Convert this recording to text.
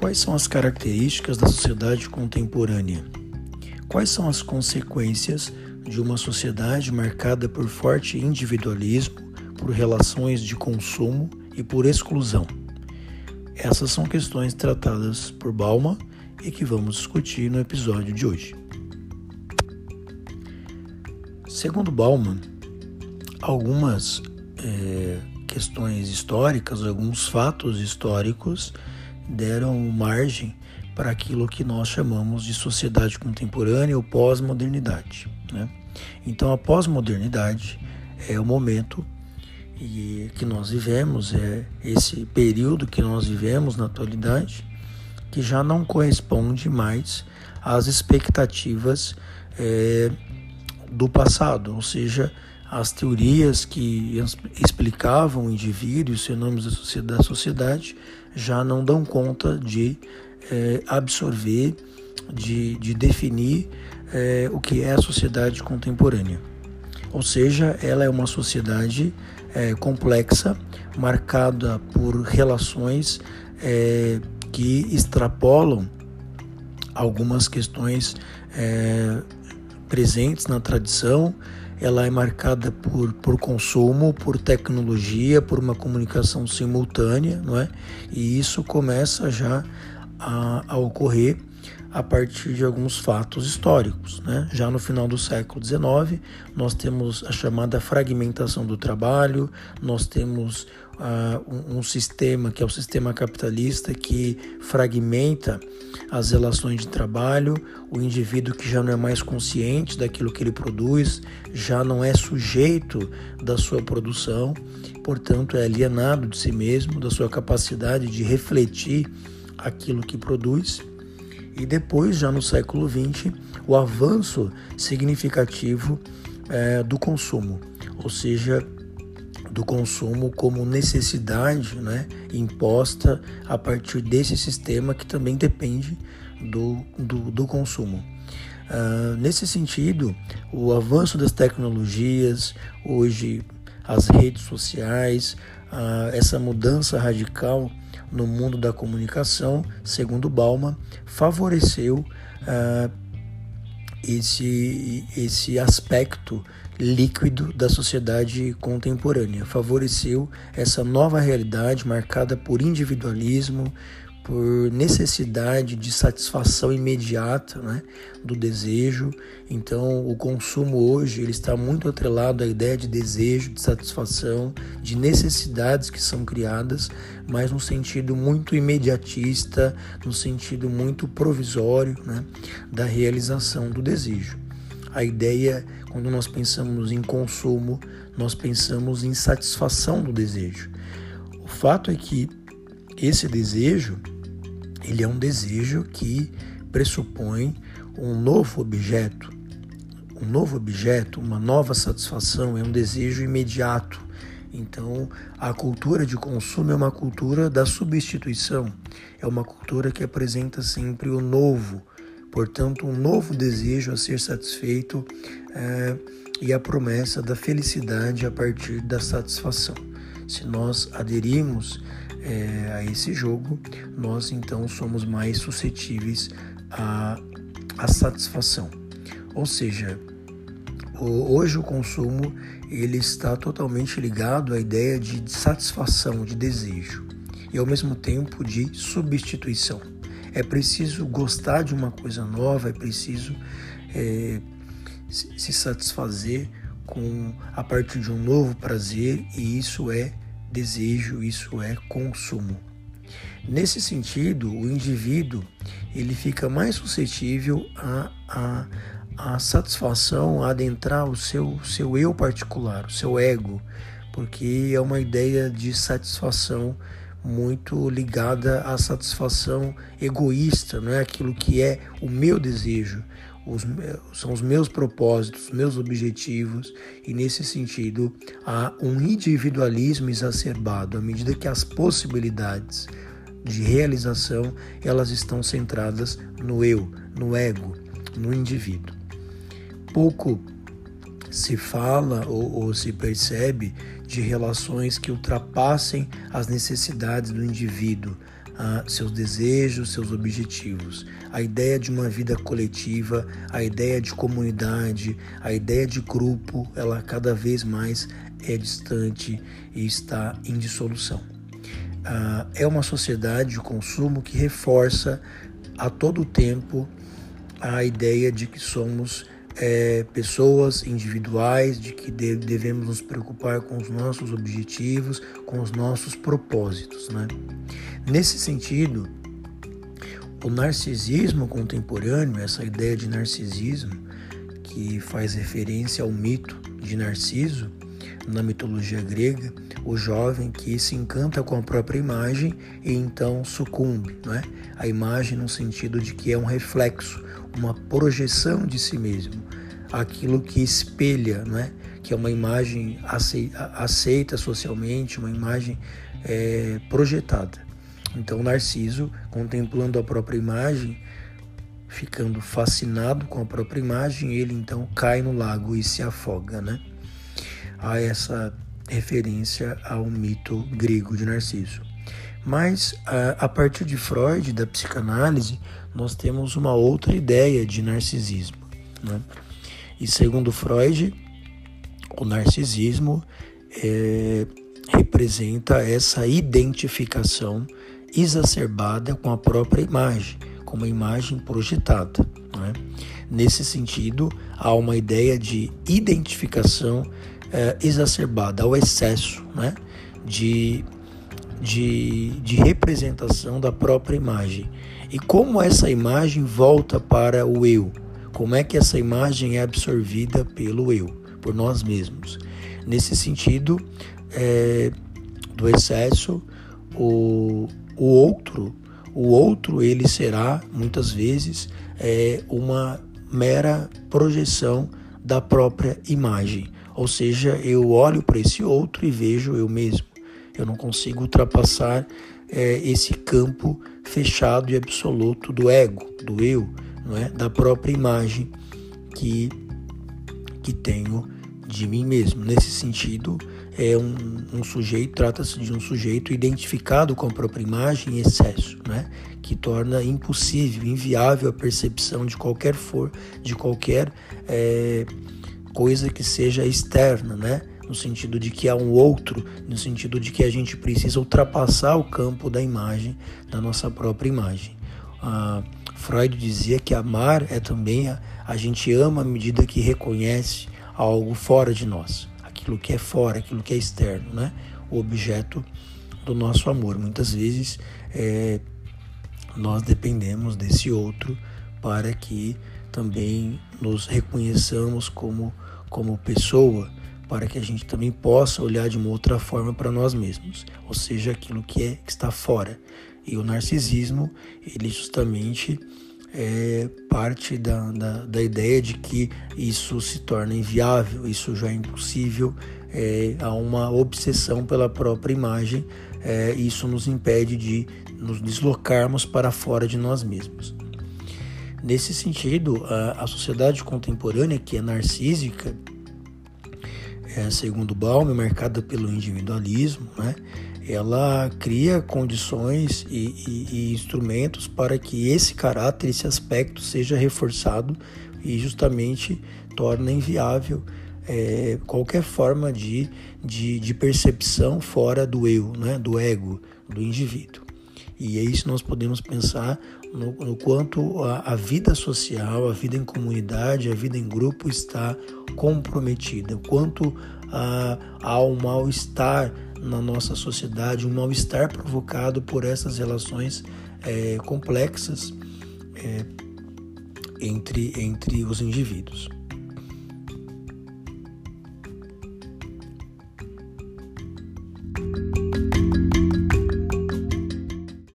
Quais são as características da sociedade contemporânea? Quais são as consequências de uma sociedade marcada por forte individualismo, por relações de consumo e por exclusão? Essas são questões tratadas por Bauman e que vamos discutir no episódio de hoje. Segundo Bauman, algumas é, questões históricas, alguns fatos históricos deram margem para aquilo que nós chamamos de sociedade contemporânea ou pós-modernidade. Né? Então, a pós-modernidade é o momento que nós vivemos, é esse período que nós vivemos na atualidade, que já não corresponde mais às expectativas é, do passado, ou seja, as teorias que explicavam o indivíduo e os fenômenos da sociedade já não dão conta de é, absorver, de, de definir é, o que é a sociedade contemporânea. Ou seja, ela é uma sociedade é, complexa, marcada por relações que extrapolam algumas questões presentes na tradição. Ela é marcada por, por consumo, por tecnologia, por uma comunicação simultânea, não é? E isso começa já a, a ocorrer a partir de alguns fatos históricos. Né? Já no final do século XIX, nós temos a chamada fragmentação do trabalho, nós temos uh, um, um, sistema que é o sistema capitalista que fragmenta as relações de trabalho, o indivíduo que já não é mais consciente daquilo que ele produz, já não é sujeito da sua produção, portanto é alienado de si mesmo, da sua capacidade de refletir aquilo que produz. E depois, já no século XX, o avanço significativo é, do consumo, ou seja, do consumo como necessidade né, imposta a partir desse sistema que também depende do, do, do consumo. Uh, nesse sentido, o avanço das tecnologias, hoje as redes sociais, uh, essa mudança radical no mundo da comunicação, segundo Bauman, favoreceu uh, esse, esse aspecto líquido da sociedade contemporânea, favoreceu essa nova realidade marcada por individualismo, por necessidade de satisfação imediata né, do desejo. Então, o consumo hoje ele está muito atrelado à ideia de desejo, de satisfação, de necessidades que são criadas, mas no sentido muito imediatista, no sentido muito provisório né, da realização do desejo. A ideia, quando nós pensamos em consumo, nós pensamos em satisfação do desejo. O fato é que esse desejo, ele é um desejo que pressupõe um novo objeto. Um novo objeto, uma nova satisfação, é um desejo imediato. Então, a cultura de consumo é uma cultura da substituição, é uma cultura que apresenta sempre o novo, portanto, um novo desejo a ser satisfeito é, e a promessa da felicidade a partir da satisfação. Se nós aderimos é, a esse jogo, nós então somos mais suscetíveis à, à satisfação. Ou seja, hoje o consumo ele está totalmente ligado à ideia de satisfação, de desejo e ao mesmo tempo de substituição. É preciso gostar de uma coisa nova, é preciso é, se satisfazer com a partir de um novo prazer e isso é desejo, isso é consumo. Nesse sentido, o indivíduo ele fica mais suscetível a, a, a satisfação, a adentrar o seu, seu eu particular, o seu ego, porque é uma ideia de satisfação muito ligada à satisfação egoísta, não é aquilo que é o meu desejo, os, são os meus propósitos, os meus objetivos, e nesse sentido há um individualismo exacerbado à medida que as possibilidades de realização elas estão centradas no eu, no ego, no indivíduo. Pouco se fala ou, ou se percebe de relações que ultrapassem as necessidades do indivíduo, ah, seus desejos, seus objetivos. A ideia de uma vida coletiva, a ideia de comunidade, a ideia de grupo, ela cada vez mais é distante e está em dissolução. Ah, é uma sociedade de consumo que reforça a todo tempo a ideia de que somos é, pessoas individuais, de que devemos nos preocupar com os nossos objetivos, com os nossos propósitos. Né? Nesse sentido, o narcisismo contemporâneo, essa ideia de narcisismo, que faz referência ao mito de Narciso, na mitologia grega, o jovem que se encanta com a própria imagem e então sucumbe, não é? A imagem no sentido de que é um reflexo, uma projeção de si mesmo, aquilo que espelha, não é? Que é uma imagem aceita socialmente, uma imagem é, projetada. Então Narciso, contemplando a própria imagem, ficando fascinado com a própria imagem, ele então cai no lago e se afoga, né? a essa referência ao mito grego de Narciso. Mas a, partir de Freud, da psicanálise, nós temos uma outra ideia de narcisismo. Né? E segundo Freud, o narcisismo é, representa essa identificação exacerbada com a própria imagem, com uma imagem projetada. Né? Nesse sentido, há uma ideia de identificação é, exacerbada, ao excesso né, de, de, de representação da própria imagem. E como essa imagem volta para o eu? Como é que essa imagem é absorvida pelo eu, por nós mesmos? Nesse sentido, é, do excesso, o, o outro, o outro ele será muitas vezes é, uma mera projeção da própria imagem. Ou seja, eu olho para esse outro e vejo eu mesmo. Eu não consigo ultrapassar é, esse campo fechado e absoluto do ego, do eu, não é? da própria imagem que, que tenho de mim mesmo. Nesse sentido, é um, um sujeito, trata-se de um sujeito identificado com a própria imagem em excesso, né? que torna impossível, inviável a percepção de qualquer for, de qualquer é, coisa que seja externa, né? No sentido de que há um outro, no sentido de que a gente precisa ultrapassar o campo da imagem, da nossa própria imagem. Ah, Freud dizia que amar é também a, a gente ama à medida que reconhece algo fora de nós, aquilo que é fora, aquilo que é externo, né? O objeto do nosso amor. Muitas vezes é, nós dependemos desse outro para que também nos reconheçamos como, como pessoa, para que a gente também possa olhar de uma outra forma para nós mesmos, ou seja, aquilo que, é, que está fora. E o narcisismo, ele justamente é parte da, da, da, ideia de que isso se torna inviável, isso já é impossível, é, há uma obsessão pela própria imagem, é, isso nos impede de nos deslocarmos para fora de nós mesmos. Nesse sentido, a, a sociedade contemporânea, que é narcísica, é, segundo Baum, marcada pelo individualismo, né? ela cria condições e, e, e, instrumentos para que esse caráter, esse aspecto seja reforçado e justamente torna inviável é, qualquer forma de, de, de, percepção fora do eu, né? do ego, do indivíduo. E é isso nós podemos pensar no, no quanto a, a, vida social, a vida em comunidade, a vida em grupo está comprometida, o quanto a, há um mal-estar na nossa sociedade, um mal-estar provocado por essas relações é, complexas é, entre, entre os indivíduos.